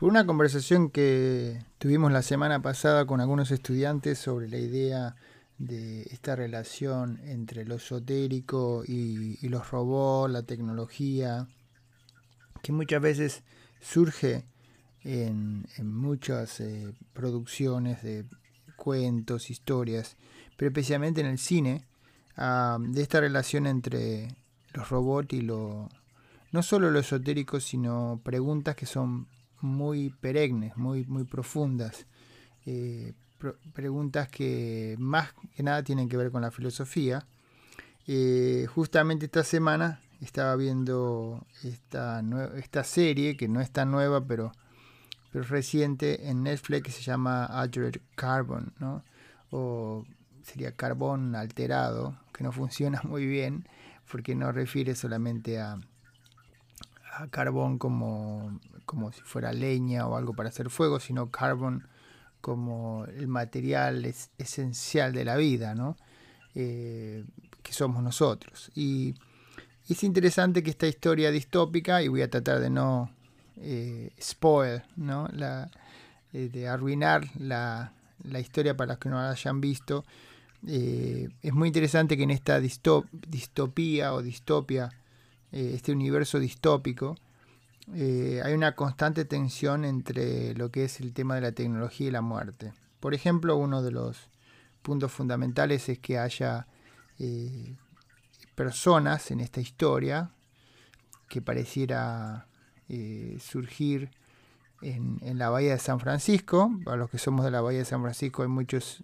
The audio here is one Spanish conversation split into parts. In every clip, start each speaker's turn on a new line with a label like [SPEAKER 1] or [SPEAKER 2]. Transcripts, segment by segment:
[SPEAKER 1] Por una conversación que tuvimos la semana pasada con algunos estudiantes sobre la idea de esta relación entre lo esotérico y, los robots, la tecnología, que muchas veces surge en, muchas eh, producciones de cuentos, historias, pero especialmente en el cine, ah, de esta relación entre los robots y lo, no solo lo esotérico, sino preguntas que son muy perennes, muy, muy profundas. Eh, preguntas que más que nada tienen que ver con la filosofía. Eh, justamente esta semana estaba viendo esta, esta serie, que no es tan nueva, pero, pero reciente, en Netflix, que se llama Altered Carbon, ¿no? o sería carbón alterado, que no funciona muy bien, porque no refiere solamente a, a carbón como, como si fuera leña o algo para hacer fuego, sino carbón como el material es, esencial de la vida, ¿no? Eh, que somos nosotros. Y es interesante que esta historia distópica, y voy a tratar de no eh, spoil, ¿no? Eh, de arruinar la, la, historia para los que no la hayan visto, es muy interesante que en esta distopía o distopia, este universo distópico, eh, hay una constante tensión entre lo que es el tema de la tecnología y la muerte. Por ejemplo, uno de los puntos fundamentales es que haya eh, personas en esta historia que pareciera eh, surgir en, en, la bahía de San Francisco. Para los que somos de la bahía de San Francisco hay muchos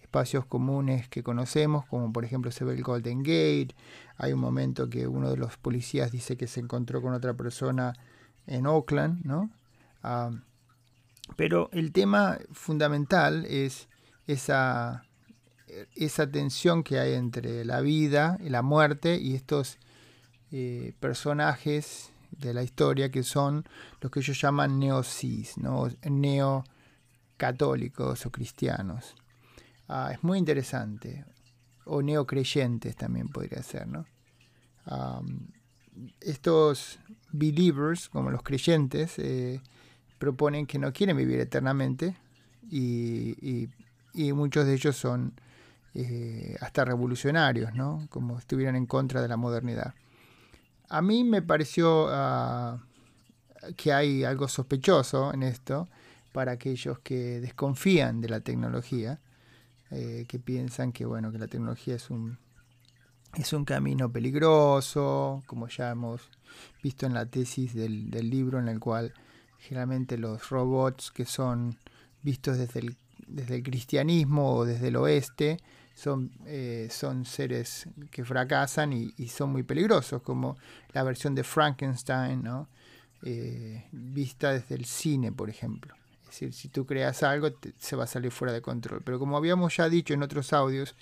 [SPEAKER 1] espacios comunes que conocemos, como por ejemplo se ve el Golden Gate. Hay un momento que uno de los policías dice que se encontró con otra persona en Oakland, ¿no? Ah, pero el tema fundamental es esa, tensión que hay entre la vida y la muerte y estos eh, personajes de la historia que son los que ellos llaman neocis, ¿no? neocatólicos o cristianos. Ah, es muy interesante. O neocreyentes también podría ser, ¿no? Ah, estos believers, como los creyentes, eh, proponen que no quieren vivir eternamente y, muchos de ellos son eh, hasta revolucionarios, ¿no? como estuvieran en contra de la modernidad. A mí me pareció ah, que hay algo sospechoso en esto para aquellos que desconfían de la tecnología, eh, que piensan que, bueno, que la tecnología es un es un camino peligroso, como ya hemos visto en la tesis del, libro, en el cual generalmente los robots que son vistos desde el, desde el cristianismo o desde el oeste son, eh, son seres que fracasan y, son muy peligrosos, como la versión de Frankenstein, ¿no? Eh, vista desde el cine, por ejemplo. Es decir, si tú creas algo, se va a salir fuera de control. Pero como habíamos ya dicho en otros audios,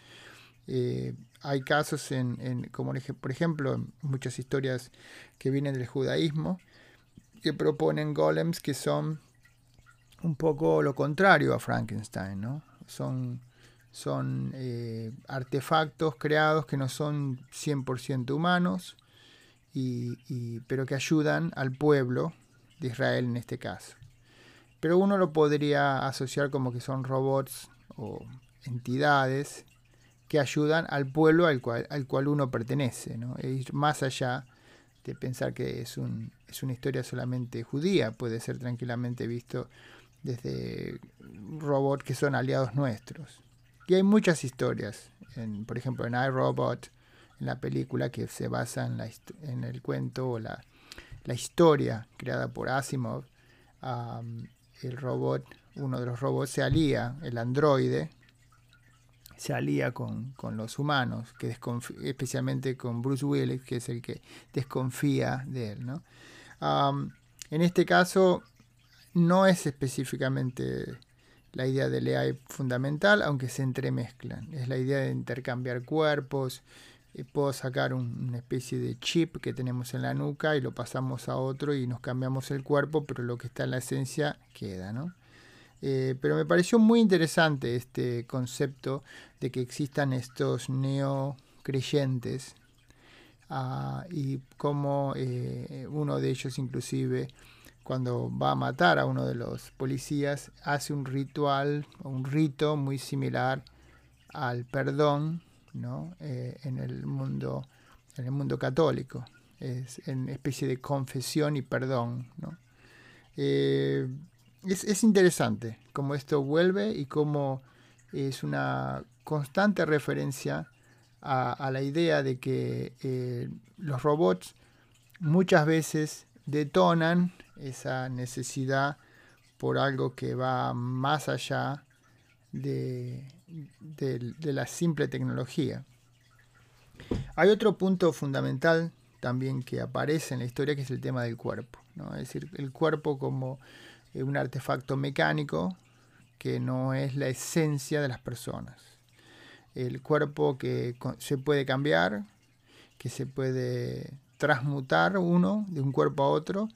[SPEAKER 1] eh, hay casos en, como por ejemplo, muchas historias que vienen del judaísmo, que proponen golems que son un poco lo contrario a Frankenstein, ¿no? Son, son eh, artefactos creados que no son 100% humanos, y, pero que ayudan al pueblo de Israel en este caso. Pero uno lo podría asociar como que son robots o entidades que ayudan al pueblo al cual, al cual uno pertenece, ¿no? E ir más allá de pensar que es, un, es una historia solamente judía, puede ser tranquilamente visto desde robots que son aliados nuestros. Y hay muchas historias, en, por ejemplo en iRobot, en la película que se basa en, la, en el cuento o la, la historia creada por Asimov, el robot, uno de los robots se alía, el androide, se alía con, los humanos, que especialmente con Bruce Willis, que es el que desconfía de él. ¿no? en este caso, no es específicamente la idea del AI fundamental, aunque se entremezclan. Es la idea de intercambiar cuerpos. Eh, puedo sacar una especie de chip que tenemos en la nuca y lo pasamos a otro y nos cambiamos el cuerpo, pero lo que está en la esencia queda. ¿no? Eh, pero me pareció muy interesante este concepto de que existan estos neocreyentes ah, y cómo eh, uno de ellos inclusive cuando va a matar a uno de los policías, hace un ritual, un rito muy similar al perdón ¿no? Eh, en, el mundo, en el mundo católico. Es en especie de confesión y perdón. ¿no? Eh, es, interesante cómo esto vuelve y cómo es una constante referencia a, la idea de que eh, los robots muchas veces detonan esa necesidad por algo que va más allá de, la simple tecnología. Hay otro punto fundamental también que aparece en la historia que es el tema del cuerpo. Es decir, el cuerpo como un artefacto mecánico que no es la esencia de las personas. El cuerpo que se puede cambiar, que se puede transmutar uno de un cuerpo a otro,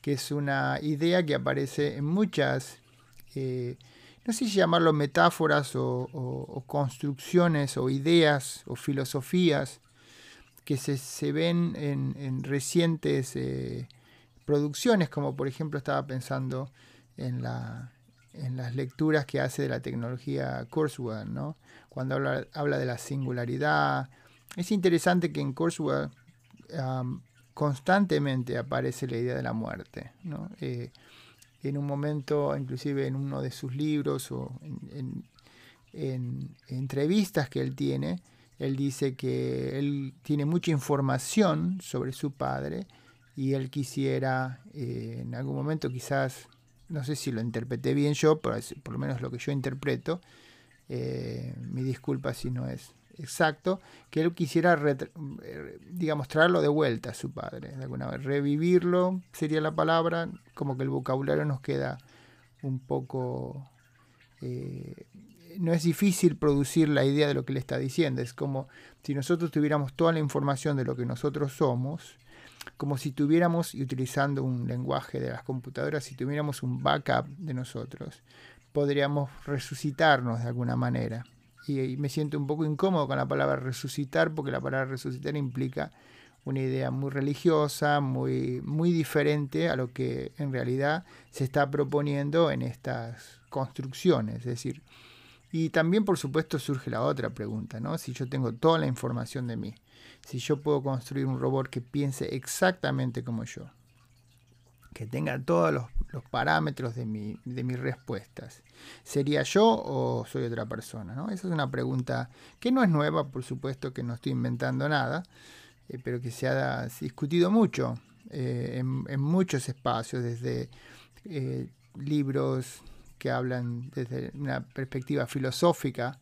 [SPEAKER 1] que es una idea que aparece en muchas, eh, no sé si llamarlo metáforas o, construcciones o ideas o filosofías que se, ven en, recientes eh, producciones, como por ejemplo estaba pensando en, la, en las lecturas que hace de la tecnología Kurzweil, ¿no? cuando habla, habla de la singularidad. Es interesante que en Kurzweil constantemente aparece la idea de la muerte. Eh, en un momento, inclusive en uno de sus libros o en, entrevistas que él tiene, él dice que él tiene mucha información sobre su padre y él quisiera eh, en algún momento quizás, no sé si lo interpreté bien yo, pero por lo menos lo que yo interpreto, eh, mi disculpa si no es exacto, que él quisiera, digamos, traerlo de vuelta a su padre, de alguna vez, revivirlo sería la palabra, como que el vocabulario nos queda un poco... Eh, no es difícil producir la idea de lo que le está diciendo, es como si nosotros tuviéramos toda la información de lo que nosotros somos, como si tuviéramos, y utilizando un lenguaje de las computadoras, si tuviéramos un backup de nosotros, podríamos resucitarnos de alguna manera y, me siento un poco incómodo con la palabra resucitar, porque la palabra resucitar implica una idea muy religiosa, muy, muy diferente a lo que en realidad se está proponiendo en estas construcciones. Es decir, y también por supuesto surge la otra pregunta, ¿no? Si yo tengo toda la información de mí, si yo puedo construir un robot que piense exactamente como yo, que tenga todos los, parámetros de, de, mis respuestas. ¿Sería yo o soy otra persona? ¿no? Esa es una pregunta que no es nueva, por supuesto que no estoy inventando nada, eh, pero que se ha discutido mucho eh, en, muchos espacios, desde eh, libros que hablan desde una perspectiva filosófica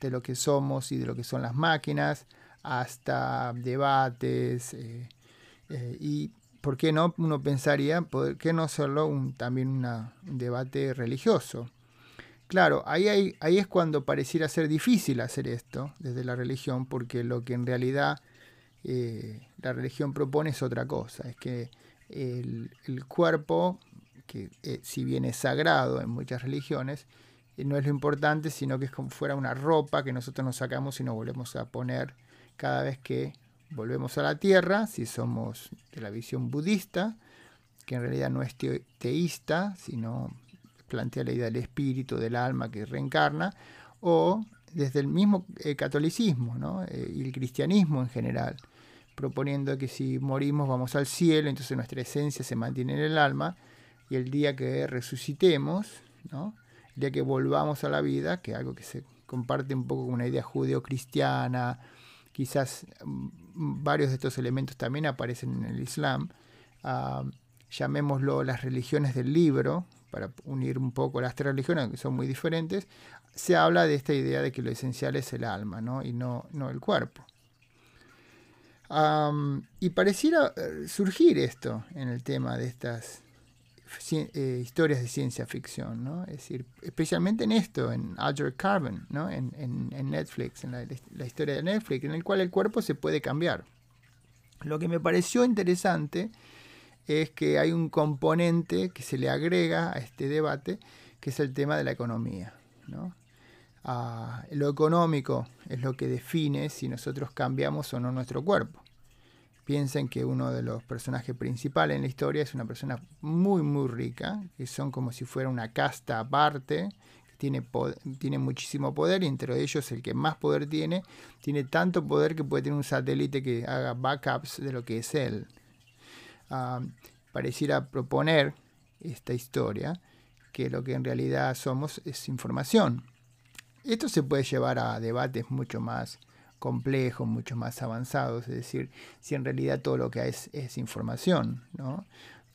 [SPEAKER 1] de lo que somos y de lo que son las máquinas, hasta debates y ¿por qué no? Uno pensaría, ¿por qué no hacerlo un, también un debate religioso? Claro, ahí, ahí es cuando pareciera ser difícil hacer esto desde la religión, porque lo que en realidad eh, la religión propone es otra cosa, es que el, cuerpo, que eh, si bien es sagrado en muchas religiones, eh, no es lo importante, sino que es como fuera una ropa que nosotros nos sacamos y nos volvemos a poner cada vez que volvemos a la tierra, si somos de la visión budista, que en realidad no es teísta, sino plantea la idea del espíritu, del alma que reencarna, o desde el mismo eh, catolicismo eh, y el cristianismo en general, proponiendo que si morimos vamos al cielo, entonces nuestra esencia se mantiene en el alma, y el día que resucitemos, ¿no? el día que volvamos a la vida, que es algo que se comparte un poco con una idea judeo-cristiana, quizás mm, varios de estos elementos también aparecen en el Islam, ah, llamémoslo las religiones del libro, para unir un poco las tres religiones, que son muy diferentes, se habla de esta idea de que lo esencial es el alma ¿no? y no, no el cuerpo. y pareciera eh, surgir esto en el tema de estas eh, historias de ciencia ficción, ¿no? Es decir, especialmente en esto, en Alger Carbon, ¿no? En, en, Netflix, en la, historia de Netflix, en el cual el cuerpo se puede cambiar. Lo que me pareció interesante es que hay un componente que se le agrega a este debate, que es el tema de la economía, ¿no? Ah, lo económico es lo que define si nosotros cambiamos o no nuestro cuerpo. Piensen que uno de los personajes principales en la historia es una persona muy, muy rica, que son como si fuera una casta aparte, que tiene, tiene muchísimo poder y entre ellos el que más poder tiene, tiene tanto poder que puede tener un satélite que haga backups de lo que es él. Ah, pareciera proponer esta historia que lo que en realidad somos es información. Esto se puede llevar a debates mucho más complejos, mucho más avanzados, es decir, si en realidad todo lo que hay es, información, ¿no?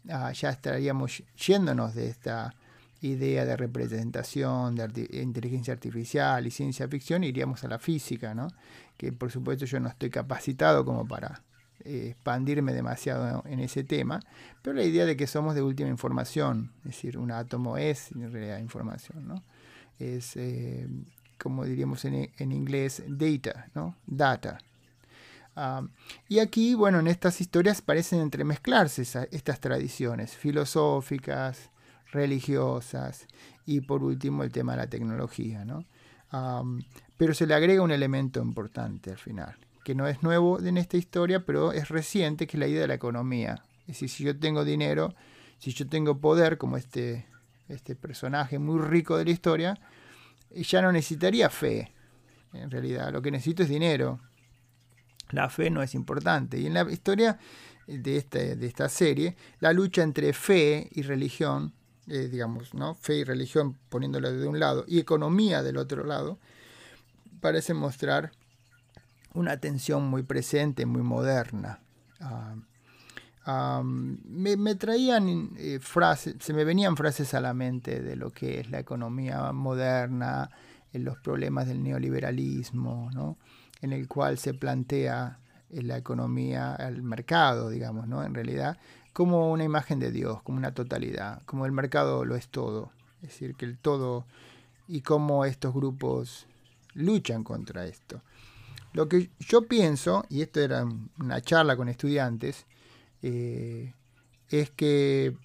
[SPEAKER 1] Ah, ya estaríamos yéndonos de esta idea de representación, de inteligencia artificial y ciencia ficción, iríamos a la física, ¿no? que por supuesto yo no estoy capacitado como para eh, expandirme demasiado en ese tema, pero la idea de que somos de última información, es decir, un átomo es en realidad información, ¿no? es eh, como diríamos en, inglés, data, ¿no? Data. Y aquí, bueno, en estas historias parecen entremezclarse estas tradiciones filosóficas, religiosas y por último el tema de la tecnología, ¿no? Pero se le agrega un elemento importante al final, que no es nuevo en esta historia, pero es reciente, que es la idea de la economía. Es decir, si yo tengo dinero, si yo tengo poder, como este, este personaje muy rico de la historia, ya no necesitaría fe, en realidad. Lo que necesito es dinero. La fe no es importante. Y en la historia de, este, de esta serie, la lucha entre fe y religión, eh, digamos, ¿no? fe y religión poniéndola de un lado, y economía del otro lado, parece mostrar una tensión muy presente, muy moderna. Me, traían eh, frases, se me venían frases a la mente de lo que es la economía moderna, en los problemas del neoliberalismo, ¿no? en el cual se plantea eh, la economía, el mercado, digamos, ¿no? en realidad, como una imagen de Dios, como una totalidad, como el mercado lo es todo, es decir, que el todo y cómo estos grupos luchan contra esto. Lo que yo pienso, y esto era una charla con estudiantes, eh, es que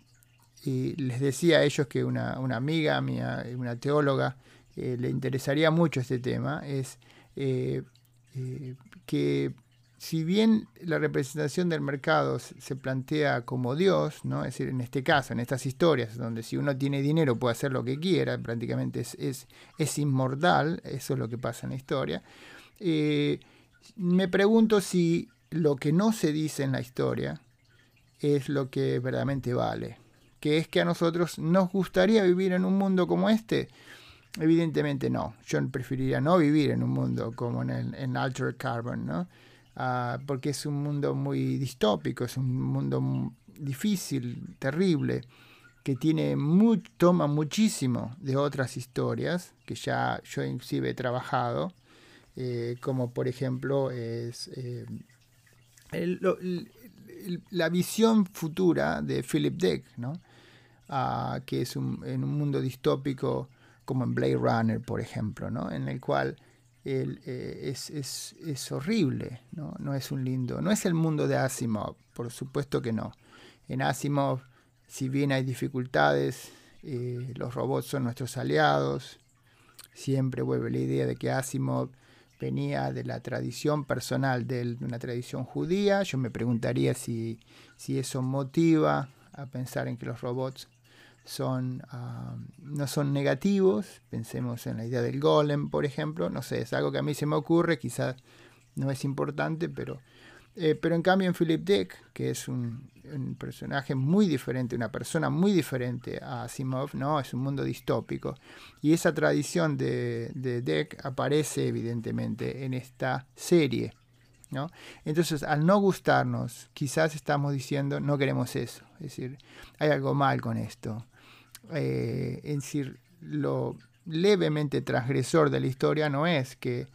[SPEAKER 1] les decía a ellos que una, amiga mía, una teóloga, eh, le interesaría mucho este tema, es eh, que si bien la representación del mercado se plantea como Dios, ¿no? es decir, en este caso, en estas historias, donde si uno tiene dinero puede hacer lo que quiera, prácticamente es, es, es inmortal, eso es lo que pasa en la historia, me pregunto si lo que no se dice en la historia, es lo que verdaderamente vale. Que es que a nosotros nos gustaría vivir en un mundo como este. Evidentemente no. Yo preferiría no vivir en un mundo como en, el, en Carbon, ¿no? Ah, porque es un mundo muy distópico, es un mundo difícil, terrible, que tiene toma muchísimo de otras historias que ya yo inclusive he trabajado, eh, como por ejemplo es eh, la visión futura de Philip Dick, ¿no? Ah, que es en un mundo distópico como en Blade Runner, por ejemplo, ¿no? en el cual eh, es, es, es, horrible, ¿no? no es un lindo, no es el mundo de Asimov, por supuesto que no. En Asimov, si bien hay dificultades, eh, los robots son nuestros aliados, siempre vuelve la idea de que Asimov venía de la tradición personal de una tradición judía. Yo me preguntaría si, si eso motiva a pensar en que los robots son, ah, no son negativos. Pensemos en la idea del golem, por ejemplo. No sé, es algo que a mí se me ocurre, quizás no es importante, pero eh, pero en cambio en Philip Dick, que es un, personaje muy diferente, una persona muy diferente a Asimov, ¿no? es un mundo distópico. Y esa tradición de, de Dick aparece evidentemente en esta serie. ¿no? Entonces, al no gustarnos, quizás estamos diciendo no queremos eso. Es decir, hay algo mal con esto. Eh, es decir, lo levemente transgresor de la historia no es que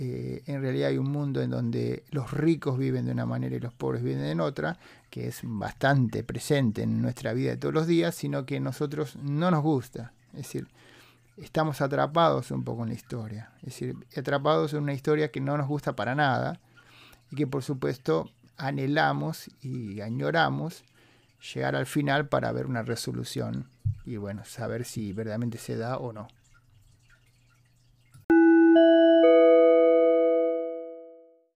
[SPEAKER 1] eh, en realidad hay un mundo en donde los ricos viven de una manera y los pobres viven en otra, que es bastante presente en nuestra vida de todos los días, sino que a nosotros no nos gusta. Es decir, estamos atrapados un poco en la historia. Es decir, atrapados en una historia que no nos gusta para nada y que por supuesto anhelamos y añoramos llegar al final para ver una resolución y bueno, saber si verdaderamente se da o no.